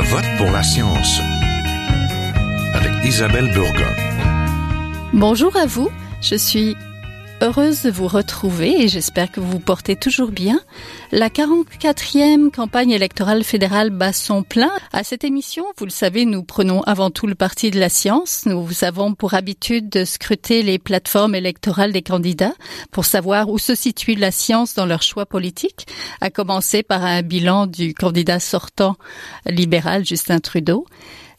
Je vote pour la science avec Isabelle Burgon. Bonjour à vous, je suis heureuse de vous retrouver et j'espère que vous vous portez toujours bien. La 44e campagne électorale fédérale bat son plein. À cette émission, vous le savez, nous prenons avant tout le parti de la science. Nous avons pour habitude de scruter les plateformes électorales des candidats pour savoir où se situe la science dans leur choix politique, à commencer par un bilan du candidat sortant libéral Justin Trudeau.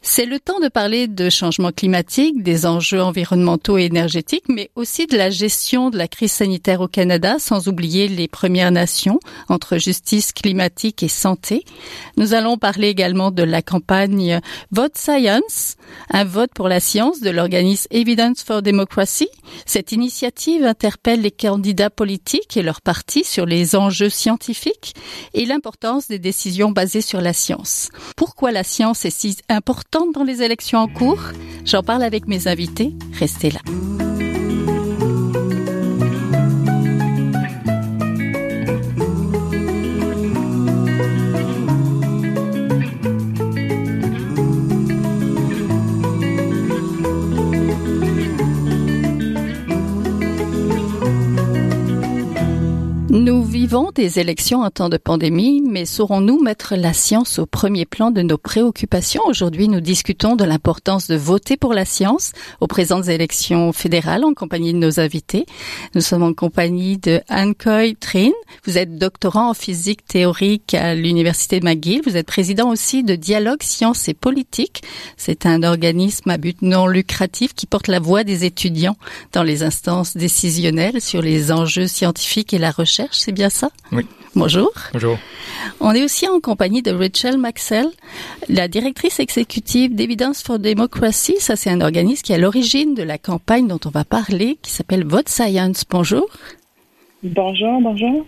C'est le temps de parler de changement climatique, des enjeux environnementaux et énergétiques, mais aussi de la gestion de la crise sanitaire au Canada, sans oublier les Premières Nations, entre justice climatique et santé. Nous allons parler également de la campagne Vote Science, un vote pour la science de l'organisme Evidence for Democracy. Cette initiative interpelle les candidats politiques et leurs partis sur les enjeux scientifiques et l'importance des décisions basées sur la science. Pourquoi la science est si importante dans les élections en cours J'en parle avec mes invités. Restez là. Nous vivons des élections en temps de pandémie, mais saurons-nous mettre la science au premier plan de nos préoccupations? Aujourd'hui, nous discutons de l'importance de voter pour la science aux présentes élections fédérales en compagnie de nos invités. Nous sommes en compagnie de Anne Coy Trin. Vous êtes doctorant en physique théorique à l'Université de McGill. Vous êtes président aussi de Dialogue Sciences et Politique. C'est un organisme à but non lucratif qui porte la voix des étudiants dans les instances décisionnelles sur les enjeux scientifiques et la recherche c'est bien ça? Oui. Bonjour. Bonjour. On est aussi en compagnie de Rachel Maxwell, la directrice exécutive d'Evidence for Democracy. Ça, c'est un organisme qui est à l'origine de la campagne dont on va parler, qui s'appelle Vote Science. Bonjour. Bonjour, bonjour.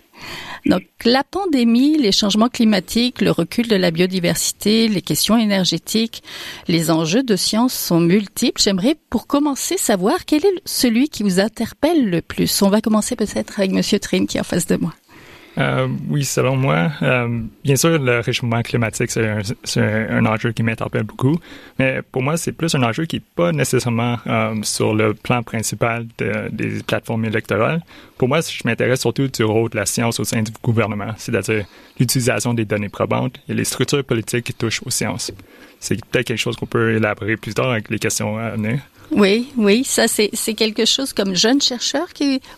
Donc, la pandémie, les changements climatiques, le recul de la biodiversité, les questions énergétiques, les enjeux de science sont multiples. J'aimerais, pour commencer, savoir quel est celui qui vous interpelle le plus. On va commencer peut-être avec Monsieur Trin qui est en face de moi. Euh, oui, selon moi, euh, bien sûr, le réchauffement climatique, c'est un, enjeu qui m'interpelle beaucoup, mais pour moi, c'est plus un enjeu qui n'est pas nécessairement euh, sur le plan principal de, des plateformes électorales. Pour moi, je m'intéresse surtout du rôle de la science au sein du gouvernement, c'est-à-dire l'utilisation des données probantes et les structures politiques qui touchent aux sciences. C'est peut-être quelque chose qu'on peut élaborer plus tard avec les questions à venir. Oui, oui, ça c'est quelque chose comme jeune chercheur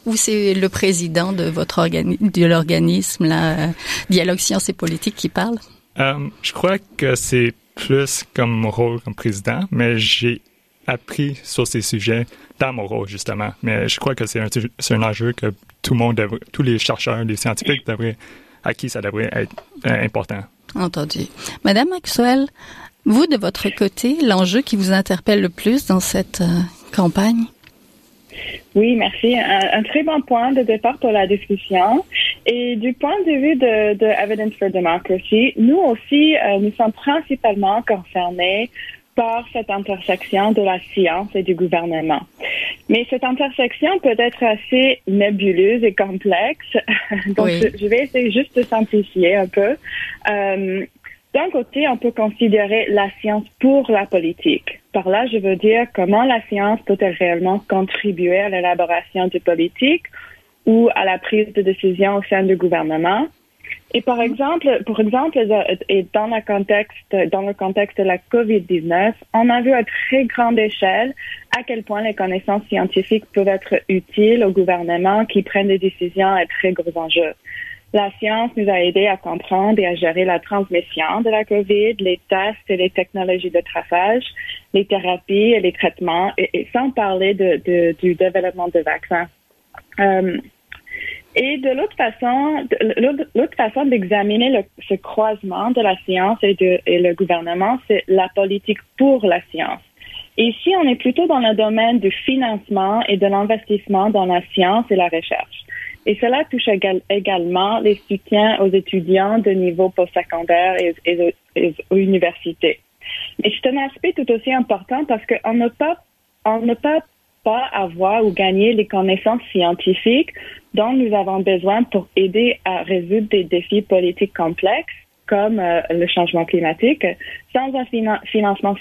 ou c'est le président de votre organisme de l'organisme là Dialogue Sciences et Politique qui parle? Euh, je crois que c'est plus comme mon rôle comme président, mais j'ai appris sur ces sujets dans mon rôle justement. Mais je crois que c'est un, enjeu que tout le monde, devrait, tous les chercheurs, les scientifiques à qui ça devrait être euh, important. Entendu. Madame Maxwell, vous, de votre côté, l'enjeu qui vous interpelle le plus dans cette euh, campagne? Oui, merci. Un, très bon point de départ pour la discussion. Et du point de vue de, de Evidence for Democracy, nous aussi, euh, nous sommes principalement concernés par cette intersection de la science et du gouvernement. Mais cette intersection peut être assez nébuleuse et complexe. Donc, je, vais essayer juste de simplifier un peu. Euh, d'un côté, on peut considérer la science pour la politique. Par là, je veux dire comment la science peut-elle réellement contribuer à l'élaboration du politique ou à la prise de décision au sein du gouvernement. Et par exemple, pour exemple, et dans le contexte, dans le contexte de la COVID-19, on a vu à très grande échelle à quel point les connaissances scientifiques peuvent être utiles au gouvernement qui prennent des décisions à très gros enjeux. La science nous a aidé à comprendre et à gérer la transmission de la COVID, les tests et les technologies de traçage, les thérapies et les traitements, et, sans parler de, du développement de vaccins. Euh, et de l'autre façon, l'autre façon d'examiner ce croisement de la science et, et le gouvernement, c'est la politique pour la science. Ici, on est plutôt dans le domaine du financement et de l'investissement dans la science et la recherche. Et cela touche également les soutiens aux étudiants de niveau postsecondaire et, et, aux universités. Mais c'est un aspect tout aussi important parce qu'on ne peut, on ne peut pas avoir ou gagner les connaissances scientifiques dont nous avons besoin pour aider à résoudre des défis politiques complexes comme le changement climatique sans un financement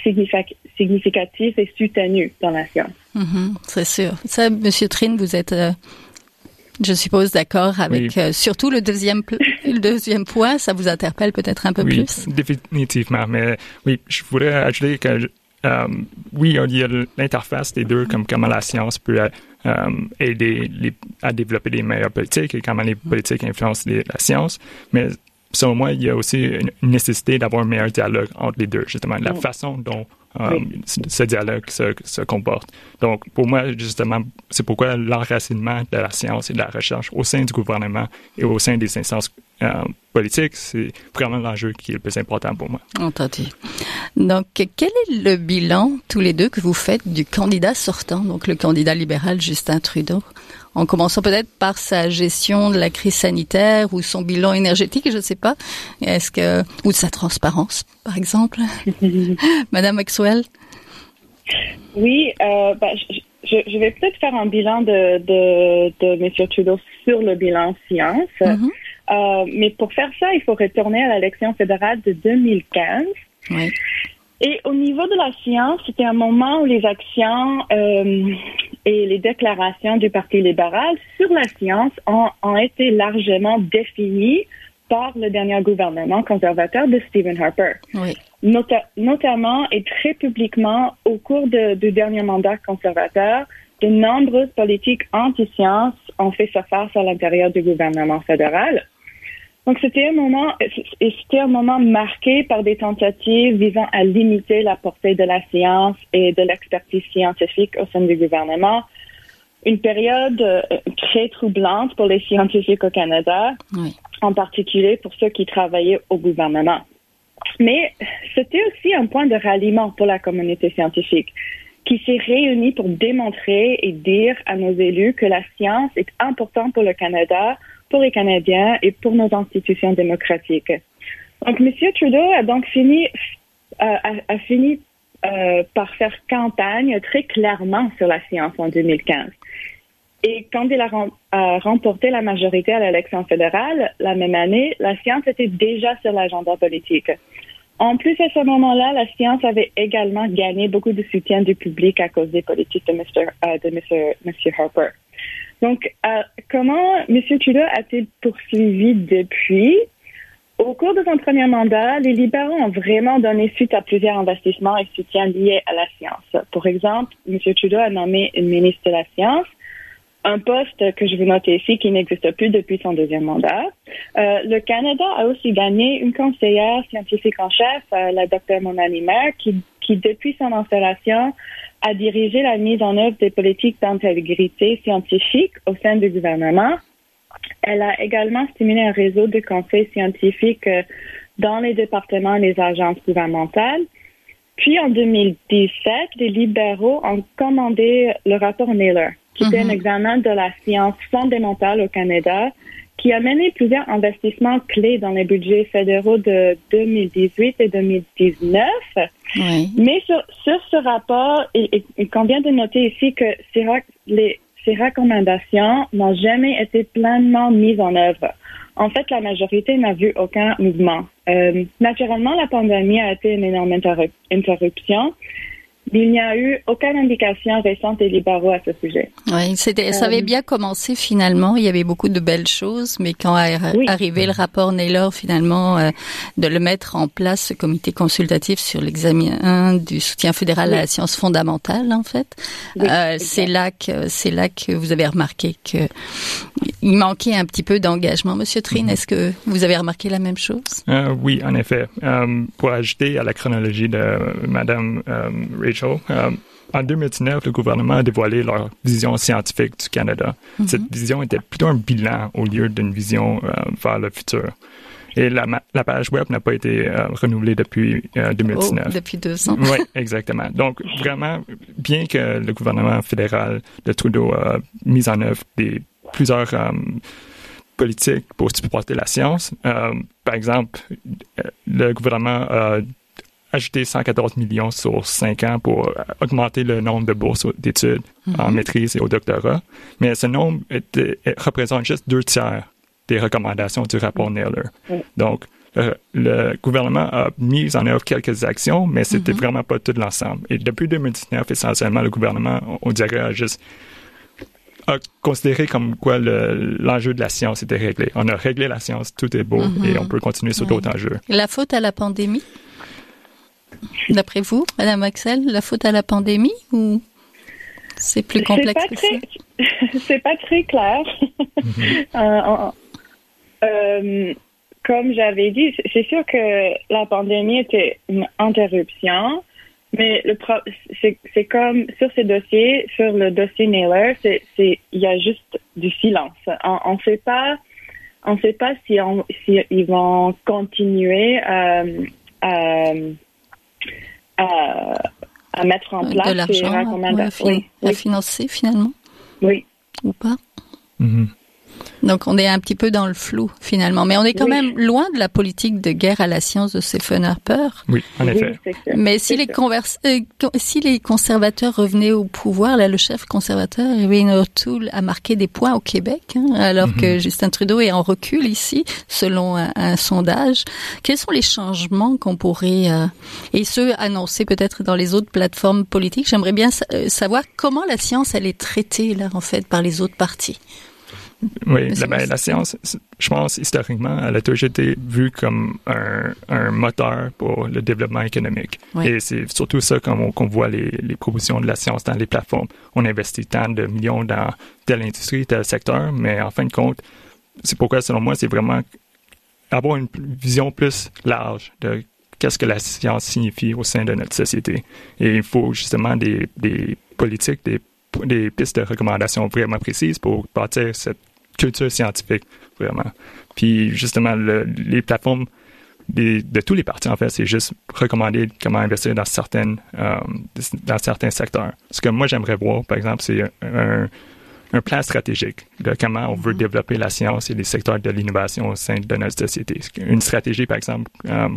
significatif et soutenu dans la science. Mm-hmm, c'est sûr. Ça, Monsieur Trine, vous êtes je suppose d'accord avec surtout le deuxième le deuxième point, ça vous interpelle peut-être un peu plus? Oui, définitivement. Mais oui, je voudrais ajouter que euh, oui, il y a l'interface des deux, comme comment la science peut euh, aider à développer des meilleures politiques et comment les politiques influencent la science. Mais selon moi, il y a aussi une nécessité d'avoir un meilleur dialogue entre les deux, justement, la façon dont euh, ce dialogue se, se, comporte. Donc, pour moi, justement, c'est pourquoi l'enracinement de la science et de la recherche au sein du gouvernement et au sein des instances euh, politiques, c'est vraiment l'enjeu qui est le plus important pour moi. Entendu. Donc, quel est le bilan, tous les deux, que vous faites du candidat sortant, donc le candidat libéral Justin Trudeau en commençant peut-être par sa gestion de la crise sanitaire ou son bilan énergétique, je ne sais pas. Est-ce que ou de sa transparence, par exemple, Madame Maxwell? Oui, euh, bah, je, je, vais peut-être faire un bilan de, de, de M. Trudeau sur le bilan science. Mm-hmm. euh, mais pour faire ça, il faut retourner à l'élection fédérale de 2015. Oui. Et au niveau de la science, c'était un moment où les actions euh, et les déclarations du Parti libéral sur la science ont, ont été largement définies par le dernier gouvernement conservateur de Stephen Harper. Oui. notamment et très publiquement au cours de, du dernier mandat conservateur, de nombreuses politiques anti-science ont fait surface à l'intérieur du gouvernement fédéral. Donc c'était un moment, et c'était un moment marqué par des tentatives visant à limiter la portée de la science et de l'expertise scientifique au sein du gouvernement. Une période euh, très troublante pour les scientifiques au Canada, en particulier pour ceux qui travaillaient au gouvernement. Mais c'était aussi un point de ralliement pour la communauté scientifique qui s'est réunie pour démontrer et dire à nos élus que la science est importante pour le Canada pour les Canadiens et pour nos institutions démocratiques. Donc, M. Trudeau a donc fini, euh, a, fini euh, par faire campagne très clairement sur la science en 2015. Et quand il a, remporté la majorité à l'élection fédérale la même année, la science était déjà sur l'agenda politique. En plus, à ce moment-là, la science avait également gagné beaucoup de soutien du public à cause des politiques de M. Euh, Harper. Donc, euh, comment M. Trudeau a-t-il poursuivi depuis? Au cours de son premier mandat, les libéraux ont vraiment donné suite à plusieurs investissements et soutiens liés à la science. Pour exemple, M. Trudeau a nommé une ministre de la Science, un poste que je veux noter ici qui n'existe plus depuis son deuxième mandat. Euh, le Canada a aussi gagné une conseillère scientifique en chef, euh, la Dr. Monani Maire, qui, qui, depuis son installation, a dirigé la mise en œuvre des politiques d'intégrité scientifique au sein du gouvernement. Elle a également stimulé un réseau de conseils scientifiques euh, dans les départements et les agences gouvernementales. Puis en 2017, les libéraux ont commandé le rapport Naylor, qui était un mhm. examen de la science fondamentale au Canada, qui a mené plusieurs investissements clés dans les budgets fédéraux de 2018 et 2019. Mais sur, sur, ce rapport, il, il, convient de noter ici que ces, les, ces recommandations n'ont jamais été pleinement mises en œuvre. En fait, la majorité n'a vu aucun mouvement. Euh, naturellement, la pandémie a été une énorme interruption il n'y a eu aucune indication récente des libéraux à ce sujet. Oui, c'était, ça avait euh, bien commencé finalement. Il y avait beaucoup de belles choses, mais quand est arrivé le rapport Naylor, finalement, euh, de le mettre en place, ce comité consultatif sur l'examen du soutien fédéral à la science fondamentale, en fait, euh, c'est là que c'est là que vous avez remarqué que il manquait un petit peu d'engagement. Monsieur Trine, mhm. est-ce que vous avez remarqué la même chose? Oui, en effet. pour ajouter à la chronologie de Madame euh, en 2019, le gouvernement a dévoilé leur vision scientifique du Canada. Mhm. Cette vision était plutôt un bilan au lieu d'une vision euh, vers le futur. Et la, page web n'a pas été euh, renouvelée depuis 2019. depuis deux ans. oui, exactement. Donc, vraiment, bien que le gouvernement fédéral de Trudeau a mis en œuvre des, plusieurs politiques pour supporter la science, par exemple, le gouvernement a ajouter 114 millions sur 5 ans pour augmenter le nombre de bourses d'études en mhm. maîtrise et au doctorat. Mais ce nombre représente juste deux tiers des recommandations du rapport Naylor. Donc, le, gouvernement a mis en œuvre quelques actions, mais c'était mm-hmm. vraiment pas tout l'ensemble. Et depuis 2019, essentiellement, le gouvernement, on dirait, a juste a considéré comme quoi l'enjeu de la science était réglé. On a réglé la science, tout est beau mm-hmm. et on peut continuer sur d'autres enjeux. La faute à la pandémie? D'après vous, Madame Axel, la faute à la pandémie ou c'est plus complexe que ça? C'est pas très clair. Mhm. Euh, euh, comme j'avais dit, c'est sûr que la pandémie était une interruption, mais le c'est comme sur ces dossiers, sur le dossier Naylor, c'est il y a juste du silence. On ne sait pas, on sait pas si, on, si ils vont continuer euh, à mettre en place de l'argent oui, à financer finalement Oui. Ou pas mm-hmm. Donc on est un petit peu dans le flou finalement, mais on est quand même loin de la politique de guerre à la science de Stephen Harper. Oui, en effet. mais si les, euh, si les conservateurs revenaient au pouvoir, là le chef conservateur, Erin O'Toole, a marqué des points au Québec, hein, alors mhm. que Justin Trudeau est en recul ici, selon un, sondage. Quels sont les changements qu'on pourrait, euh, et ceux annoncés peut-être dans les autres plateformes politiques? J'aimerais bien euh, savoir comment la science elle est traitée là en fait par les autres partis. Oui, la, ben, la science, je pense, historiquement, elle a toujours été vue comme un, un moteur pour le développement économique. Et c'est surtout ça qu'on voit les, les propositions de la science dans les plateformes. On investit tant de millions dans telle industrie, tel secteur, mais en fin de compte, c'est pourquoi, selon moi, c'est vraiment avoir une vision plus large de qu'est-ce que la science signifie au sein de notre société. Et il faut justement des, des politiques, des, des pistes de recommandation vraiment précises pour bâtir cette culture scientifique, vraiment. Puis justement, les plateformes de tous les partis, en fait, c'est juste recommander comment investir dans certaines euh, dans certains secteurs. Ce que moi j'aimerais voir, par exemple, c'est un, un, plan stratégique de comment on veut mm-hmm. développer la science et les secteurs de l'innovation au sein de notre société. Une stratégie, par exemple, euh,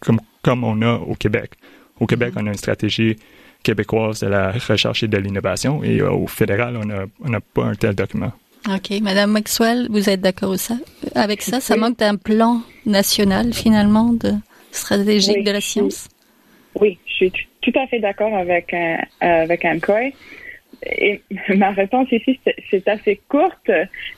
comme, comme on a au Québec. Au Québec, mm-hmm. on a une stratégie québécoise de la recherche et de l'innovation et euh, au fédéral, on n'a pas un tel document. OK. Madame Maxwell, vous êtes d'accord avec ça? Ça manque d'un plan national, finalement, de stratégique de la science? Oui, je suis tout à fait d'accord avec, euh, avec Ankoy. Et ma réponse ici, c'est assez courte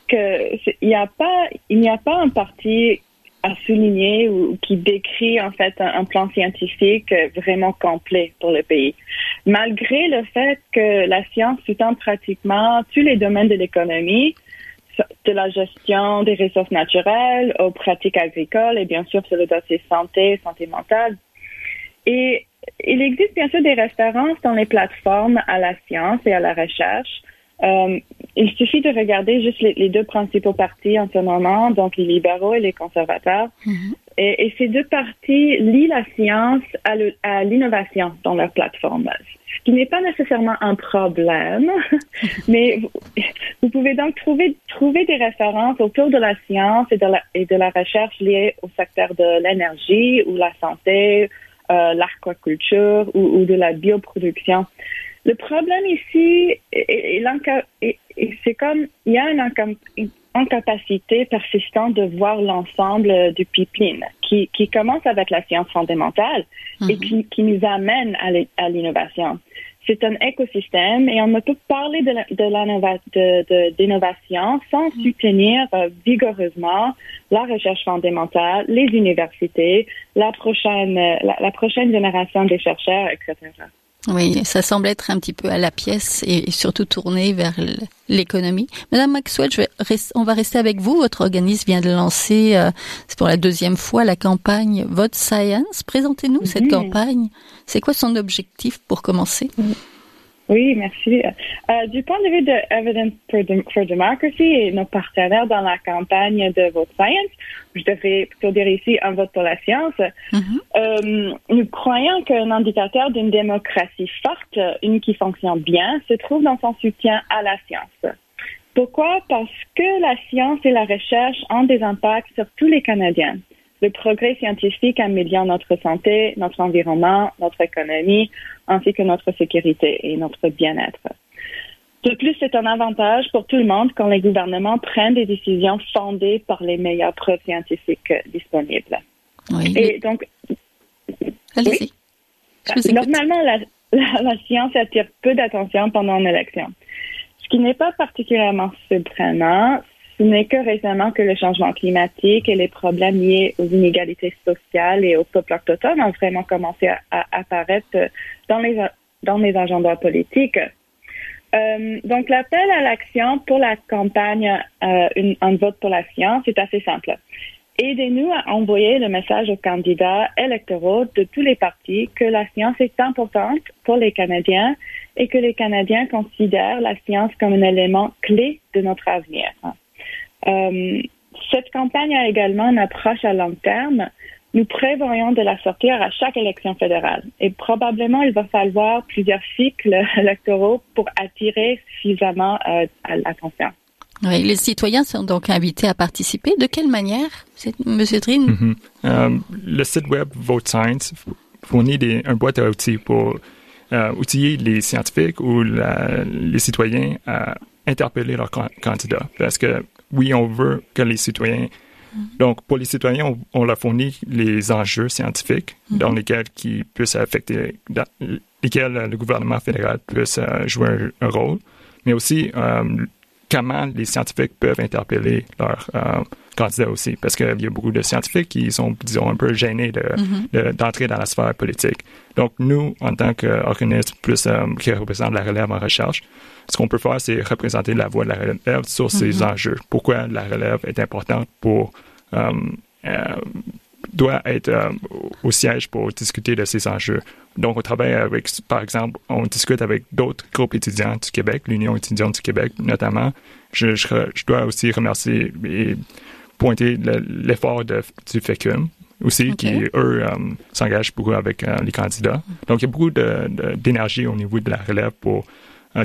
que il n'y a pas, il n'y a pas un parti à souligner ou qui décrit en fait un, plan scientifique vraiment complet pour le pays. Malgré le fait que la science sous-tend pratiquement tous les domaines de l'économie, de la gestion des ressources naturelles aux pratiques agricoles et bien sûr sur le dossier santé, santé mentale. Et il existe bien sûr des références dans les plateformes à la science et à la recherche, euh, il suffit de regarder juste les, deux principaux partis en ce moment, donc les libéraux et les conservateurs. Mhm. et, ces deux partis lient la science à l'innovation dans leur plateforme, ce qui n'est pas nécessairement un problème, mais vous, pouvez donc trouver, trouver des références autour de la science et de la, et de la recherche liées au secteur de l'énergie ou la santé, euh, l'aquaculture ou, ou de la bioproduction. Le problème ici, c'est comme il y a une, incapacité persistante de voir l'ensemble du pipeline qui, commence avec la science fondamentale et mhm. qui, nous amène à l'innovation. C'est un écosystème et on ne peut parler de d'innovation sans mhm. soutenir euh, vigoureusement la recherche fondamentale, les universités, la prochaine, la prochaine génération des chercheurs, etc. Oui, ça semble être un petit peu à la pièce et surtout tourné vers l'économie. Madame Maxwell, je vais on va rester avec vous. Votre organisme vient de lancer, euh, c'est pour la deuxième fois, la campagne Vote Science. Présentez-nous cette campagne. C'est quoi son objectif pour commencer? Oui, merci. Euh, du point de vue de Evidence for, Democracy et nos partenaires dans la campagne de Vote Science, je devrais plutôt dire ici un vote pour la science, mm-hmm. euh, nous croyons qu'un indicateur d'une démocratie forte, une qui fonctionne bien, se trouve dans son soutien à la science. Pourquoi? Parce que la science et la recherche ont des impacts sur tous les Canadiens. Le progrès scientifique améliore notre santé, notre environnement, notre économie, ainsi que notre sécurité et notre bien-être. De plus, c'est un avantage pour tout le monde quand les gouvernements prennent des décisions fondées par les meilleures preuves scientifiques disponibles. Oui. Et donc, allez-y. Normalement, la, la, science attire peu d'attention pendant une élection. Ce qui n'est pas particulièrement surprenant, ce n'est que récemment que le changement climatique et les problèmes liés aux inégalités sociales et au peuple autochtone ont vraiment commencé à, apparaître dans les, dans les agendas politiques. Euh, donc, l'appel à l'action pour la campagne euh, Un vote pour la science est assez simple. Aidez-nous à envoyer le message aux candidats électoraux de tous les partis que la science est importante pour les Canadiens et que les Canadiens considèrent la science comme un élément clé de notre avenir. Euh, cette campagne a également une approche à long terme. Nous prévoyons de la sortir à chaque élection fédérale et probablement il va falloir plusieurs cycles électoraux pour attirer suffisamment euh, l'attention. Oui, les citoyens sont donc invités à participer. De quelle manière, Monsieur Trin? Mm-hmm. Euh, le site web Vote Science fournit des, un boîte à outils pour euh, outiller les scientifiques ou les citoyens à interpeller leurs candidats. Parce que oui, on veut que les citoyens. Donc, pour les citoyens, on, leur fournit les enjeux scientifiques mhm. dans lesquels qui puissent affecter, dans lesquels le gouvernement fédéral puisse euh, jouer un, rôle, mais aussi euh, comment les scientifiques peuvent interpeller leurs euh, candidats aussi, parce qu'il y a beaucoup de scientifiques qui sont, disons, un peu gênés mhm. d'entrer dans la sphère politique. Donc, nous, en tant qu'organisme plus qui représente la relève en recherche, ce qu'on peut faire, c'est représenter la voix de la relève sur ces mhm. enjeux. Pourquoi la relève est importante pour euh, euh, doit être euh, au siège pour discuter de ces enjeux. Donc, on travaille avec, par exemple, on discute avec d'autres groupes étudiants du Québec, l'Union étudiante du Québec notamment. Je, je, dois aussi remercier et pointer l'effort du FECUM aussi, qui, eux, s'engagent beaucoup avec les candidats. Donc, il y a beaucoup d'énergie au niveau de la relève pour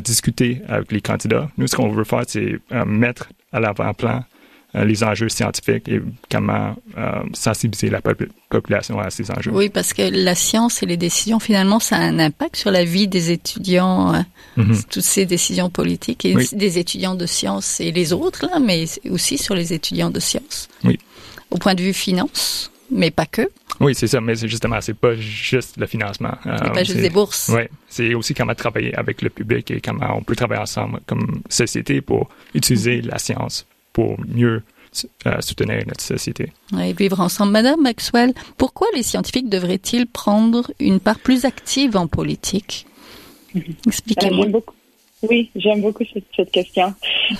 discuter avec les candidats. Nous, ce qu'on veut faire, c'est euh, mettre à l'avant-plan euh, les enjeux scientifiques et comment euh, sensibiliser la population à ces enjeux. Oui, parce que la science et les décisions, finalement, ça a un impact sur la vie des étudiants, mm-hmm. toutes ces décisions politiques et des étudiants de sciences et les autres, là, mais aussi sur les étudiants de sciences. Oui. Au point de vue finance, mais pas que. Oui, c'est ça, mais justement, c'est pas juste le financement. C'est pas juste des bourses. Oui, c'est aussi comment travailler avec le public et comment on peut travailler ensemble comme société pour utiliser la science pour mieux euh, soutenir notre société. Oui, vivre ensemble. Madame Maxwell, pourquoi les scientifiques devraient-ils prendre une part plus active en politique? Expliquez-moi. Euh, oui, j'aime beaucoup cette, question.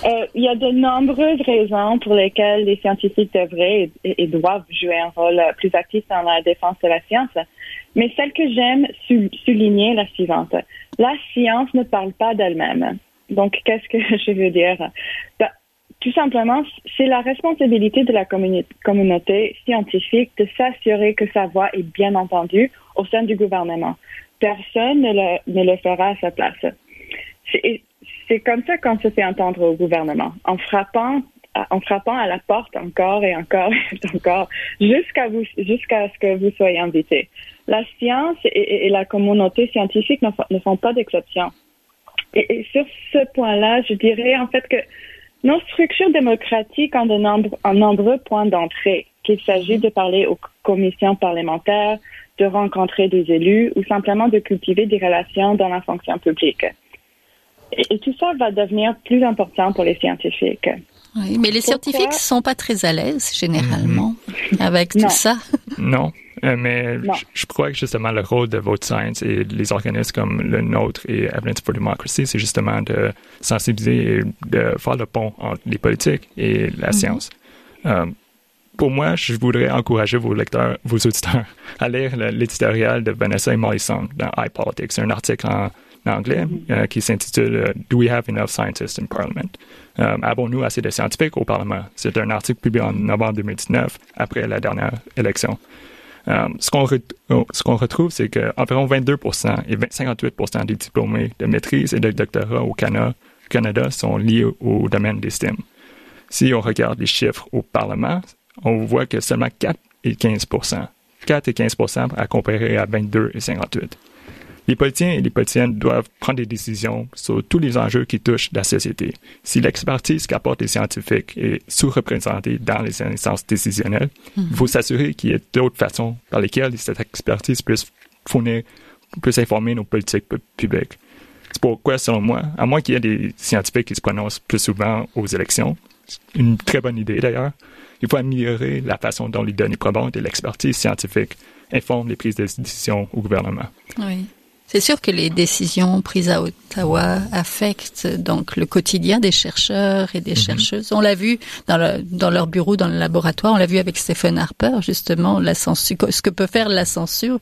Euh, il y a de nombreuses raisons pour lesquelles les scientifiques devraient et, doivent jouer un rôle plus actif dans la défense de la science. Mais celle que j'aime souligner est la suivante. La science ne parle pas d'elle-même. Donc, qu'est-ce que je veux dire? Tout simplement, c'est la responsabilité de la communauté scientifique de s'assurer que sa voix est bien entendue au sein du gouvernement. Personne ne le, ne fera à sa place c'est comme ça qu'on se fait entendre au gouvernement, en frappant en frappant à la porte encore et encore et encore jusqu'à ce que vous soyez invité. La science et, la communauté scientifique ne, font pas d'exception. Et, sur ce point-là, je dirais en fait que nos structures démocratiques ont de nombreux points d'entrée, qu'il s'agit de parler aux commissions parlementaires, de rencontrer des élus ou simplement de cultiver des relations dans la fonction publique. Et, tout ça va devenir plus important pour les scientifiques. Oui, mais les scientifiques ne sont pas très à l'aise généralement mhm. avec tout ça. Non, mais Je, crois que justement le rôle de Vote Science et les organismes comme le nôtre et Evidence for Democracy, c'est justement de sensibiliser et de faire le pont entre les politiques et la mhm. science. Euh, pour moi, je voudrais encourager vos lecteurs, vos auditeurs à lire l'éditorial de Vanessa et Molly Song dans iPolitics. C'est un article en anglais euh, qui s'intitule euh, Do we have enough scientists in Parliament? Euh, avons-nous assez de scientifiques au Parlement? C'est un article publié en novembre 2019 après la dernière élection. Ce qu'on retrouve, c'est qu'environ 22% et 58% des diplômés de maîtrise et de doctorat au Canada sont liés au, domaine des STEM. Si on regarde les chiffres au Parlement, on voit que seulement 4 et 15% 4 et 15 à comparer à 22 et 58 Les politiciens et les politiciennes doivent prendre des décisions sur tous les enjeux qui touchent la société. Si l'expertise qu'apportent les scientifiques est sous-représentée dans les instances décisionnelles, il faut s'assurer qu'il y ait d'autres façons par lesquelles cette expertise puisse fournir, puisse informer nos politiques publiques. C'est pourquoi, selon moi, à moins qu'il y ait des scientifiques qui se prononcent plus souvent aux élections, une très bonne idée d'ailleurs, il faut améliorer la façon dont les données probantes et l'expertise scientifique informent les prises de décision au gouvernement. Oui. C'est sûr que les décisions prises à Ottawa affectent donc le quotidien des chercheurs et des mhm. chercheuses. On l'a vu dans, le, dans leur bureau, dans le laboratoire. On l'a vu avec Stephen Harper, justement, la censure, ce que peut faire la censure.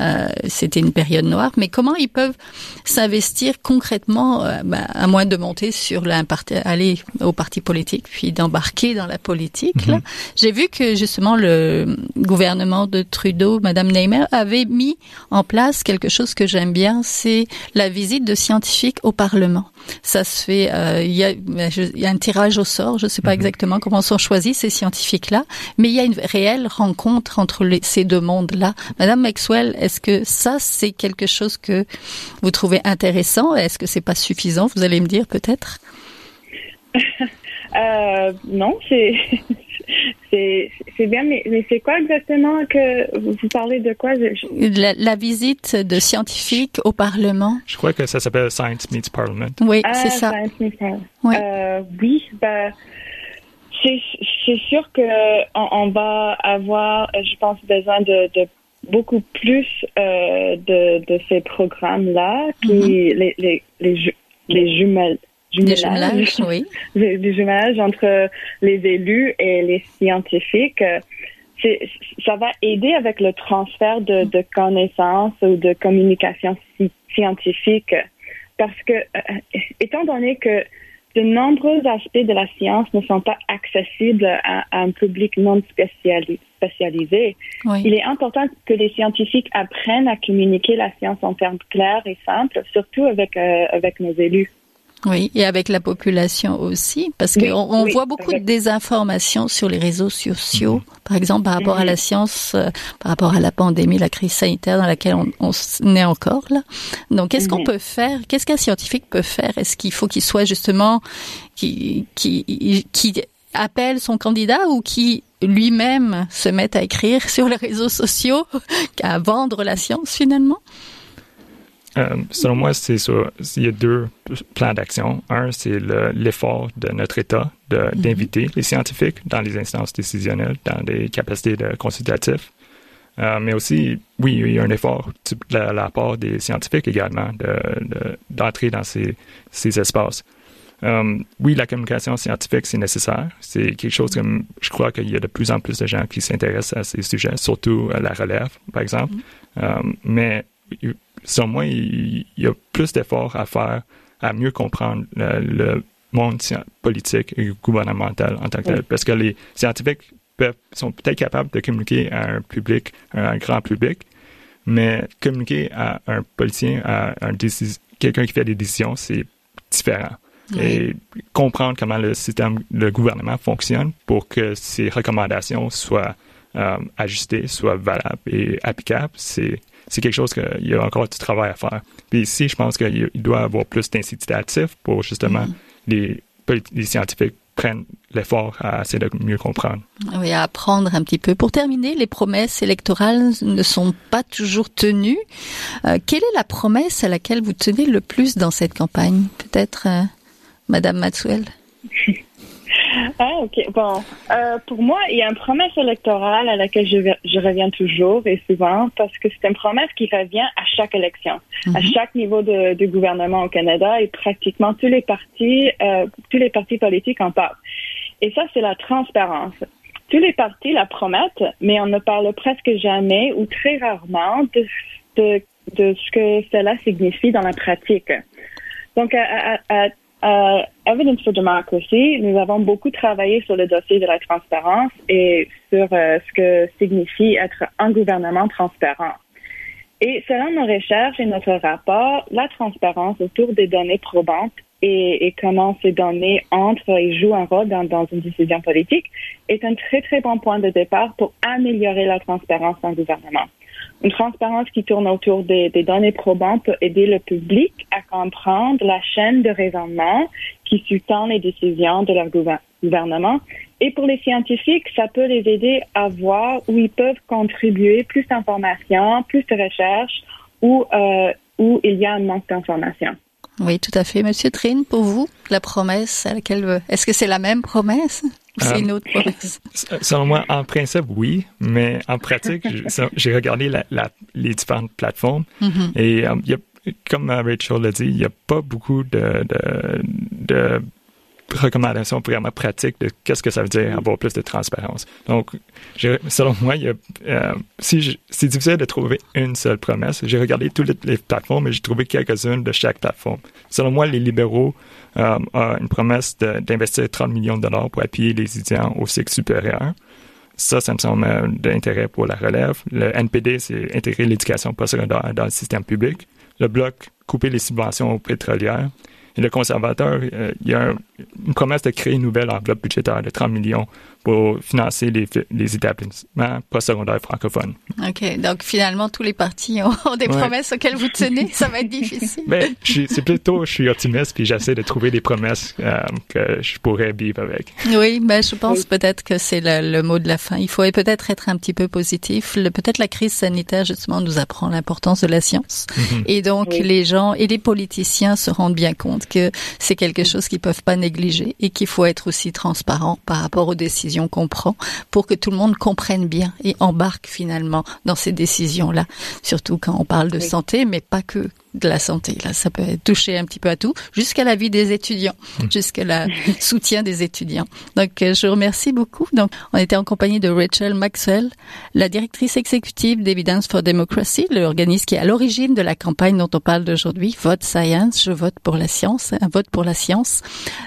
Euh, C'était une période noire. Mais comment ils peuvent s'investir concrètement, euh, bah, à moins de monter sur aller au parti politique, puis d'embarquer dans la politique. Mhm. J'ai vu que justement le gouvernement de Trudeau, Madame Neymer, avait mis en place quelque chose que j'aime bien, c'est la visite de scientifiques au Parlement. Ça se fait, euh, il y, a, y, a, un tirage au sort, je ne sais pas mhm. exactement comment sont choisis ces scientifiques-là, mais il y a une réelle rencontre entre les, ces deux mondes-là. Madame Maxwell, est-ce que ça, c'est quelque chose que vous trouvez intéressant? Est-ce que c'est pas suffisant? Vous allez me dire peut-être. euh, non, c'est c'est bien, mais, c'est quoi exactement que vous parlez de quoi? La, visite de scientifiques au Parlement. Je crois que ça s'appelle Science Meets Parliament. Oui, ah, c'est ça. Science Meets Parliament. Oui, euh, oui ben, c'est sûr que on, va avoir, je pense, besoin de, beaucoup plus euh, de, de, ces programmes-là, qui les, les, les, les jumelles des jumelages, oui. Des, jumelages entre les élus et les scientifiques. Ça va aider avec le transfert de, de connaissances ou de communication scientifique parce que, euh, étant donné que de nombreux aspects de la science ne sont pas accessibles à, un public non spécialisé, il est important que les scientifiques apprennent à communiquer la science en termes clairs et simples, surtout avec, euh, avec nos élus. Oui, et avec la population aussi, parce qu'on on voit beaucoup de désinformation sur les réseaux sociaux, mhm. par exemple par rapport à la mhm. science, euh, par rapport à la pandémie, la crise sanitaire dans laquelle on, on est encore là. Donc, qu'est-ce qu'on mhm. peut faire Qu'est-ce qu'un scientifique peut faire? Est-ce qu'il faut qu'il soit justement qui, qui, qui appelle son candidat ou qui lui-même se mette à écrire sur les réseaux sociaux, à vendre la science finalement? Euh, selon moi, c'est Il y a deux plans d'action. Un, c'est l'effort de notre État mhm. d'inviter les scientifiques dans les instances décisionnelles, dans des capacités de consultatifs. Euh, mais aussi, oui, il y a un effort de la, part des scientifiques également d'entrer dans ces, ces espaces. Euh, oui, la communication scientifique, c'est nécessaire. C'est quelque chose que je crois qu'il y a de plus en plus de gens qui s'intéressent à ces sujets, surtout à la relève, par exemple. Mhm. mais selon moi, il, y a plus d'efforts à faire à mieux comprendre le, monde politique et gouvernemental en tant que tel. Parce que les scientifiques sont peut-être capables de communiquer à un public, à un grand public, mais communiquer à un politicien, à un quelqu'un qui fait des décisions, c'est différent. Et comprendre comment le système, le gouvernement fonctionne pour que ces recommandations soient euh, ajustées, soient valables et applicables, c'est c'est quelque chose qu'il y a encore du travail à faire. Puis ici, je pense qu'il doit y avoir plus d'incitatifs pour justement mm-hmm. les, les scientifiques prennent l'effort à essayer de mieux comprendre. Oui, à apprendre un petit peu. Pour terminer, les promesses électorales ne sont pas toujours tenues. Euh, quelle est la promesse à laquelle vous tenez le plus dans cette campagne? Peut-être, euh, Madame Maxwell Ah, ok. Bon, euh, pour moi, il y a une promesse électorale à laquelle je, je reviens toujours et souvent parce que c'est une promesse qui revient à chaque élection, à mhm. chaque niveau de, de, gouvernement au Canada et pratiquement tous les partis, euh, tous les partis politiques en parlent. Et ça, c'est la transparence. Tous les partis la promettent, mais on ne parle presque jamais ou très rarement de, de, de ce que cela signifie dans la pratique. Donc, à, à, à euh, Evidence for Democracy, nous avons beaucoup travaillé sur le dossier de la transparence et sur euh, ce que signifie être un gouvernement transparent. Et selon nos recherches et notre rapport, la transparence autour des données probantes et, comment ces données entrent et jouent un rôle dans, dans, une décision politique est un très, très bon point de départ pour améliorer la transparence dans le gouvernement. Une transparence qui tourne autour des, données probantes peut aider le public à comprendre la chaîne de raisonnement qui sous-tend les décisions de leur gouvernement. Et pour les scientifiques, ça peut les aider à voir où ils peuvent contribuer plus d'informations, plus de recherches, où, euh, où il y a un manque d'informations. Oui, tout à fait. Monsieur Trine, pour vous, la promesse à laquelle est-ce que c'est la même promesse? C'est une autre promesse Selon moi, en principe, oui, mais en pratique, j'ai regardé la, la, les différentes plateformes mm-hmm. et euh, il y a, comme Rachel l'a dit, il n'y a pas beaucoup de, de, de recommandations vraiment pratiques de qu'est-ce que ça veut dire avoir plus de transparence. Donc, selon moi, il y a, euh, si c'est difficile de trouver une seule promesse. J'ai regardé toutes les, plateformes et j'ai trouvé quelques-unes de chaque plateforme. Selon moi, les libéraux euh, ont une promesse d'investir 30 millions de dollars pour appuyer les étudiants au cycle supérieur. Ça, ça me semble euh, d'intérêt pour la relève. Le NPD, c'est intégrer l'éducation postsecondaire dans le système public. Le bloc, couper les subventions pétrolières. Et le conservateur, euh, il y a une promesse de créer une nouvelle enveloppe budgétaire de 30 millions pour financer les, les établissements postsecondaires francophones. OK. Donc, finalement, tous les partis ont, des promesses auxquelles vous tenez. Ça va être difficile. Mais ben, c'est plutôt, je suis optimiste, puis j'essaie de trouver des promesses euh, que je pourrais vivre avec. Oui, mais ben, je pense peut-être que c'est le, mot de la fin. Il faut peut-être être un petit peu positif. Peut-être la crise sanitaire, justement, nous apprend l'importance de la science. Mm-hmm. Et donc, les gens et les politiciens se rendent bien compte que c'est quelque chose qu'ils peuvent pas négliger et qu'il faut être aussi transparent par rapport aux décisions qu'on prend pour que tout le monde comprenne bien et embarque finalement dans ces décisions-là. Surtout quand on parle de santé, mais pas que de la santé. Là, ça peut toucher un petit peu à tout, jusqu'à la vie des étudiants, mmh. jusqu'à le soutien des étudiants. Donc, euh, je vous remercie beaucoup. Donc, on était en compagnie de Rachel Maxwell, la directrice exécutive d'Evidence for Democracy, l'organisme qui est à l'origine de la campagne dont on parle d'aujourd'hui, Vote Science, je vote pour la science, un vote pour la science.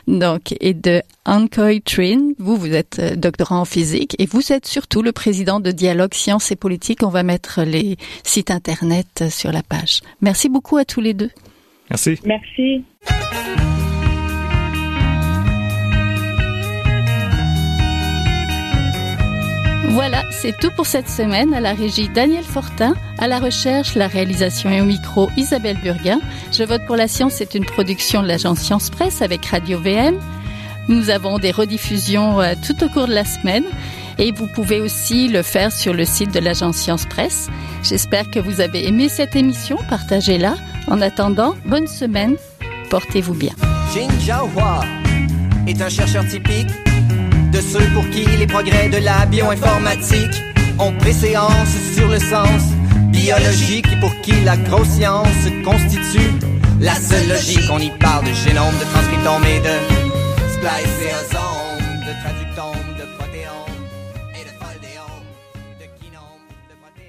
Donc, et de Ankoy Trin, vous, vous êtes euh, doctorant en physique et vous êtes surtout le président de Dialogue Sciences et Politique. On va mettre les sites internet sur la page. Merci beaucoup à tous les deux. Merci. Merci. Voilà, c'est tout pour cette semaine. À la régie Daniel Fortin, à la recherche, la réalisation et au micro Isabelle Burguin. Je vote pour la science, c'est une production de l'agence Science Presse avec Radio VM. Nous avons des rediffusions euh, tout au cours de la semaine et vous pouvez aussi le faire sur le site de l'agence Science Presse. J'espère que vous avez aimé cette émission, partagez-la. En attendant, bonne semaine, portez-vous bien. Jin Jiahua est un chercheur typique de ceux pour qui les progrès de la bioinformatique ont préséance sur le sens biologique et pour qui la grosse science constitue la seule logique. On y parle de génome, de transcriptome et de spliceosome, de traductome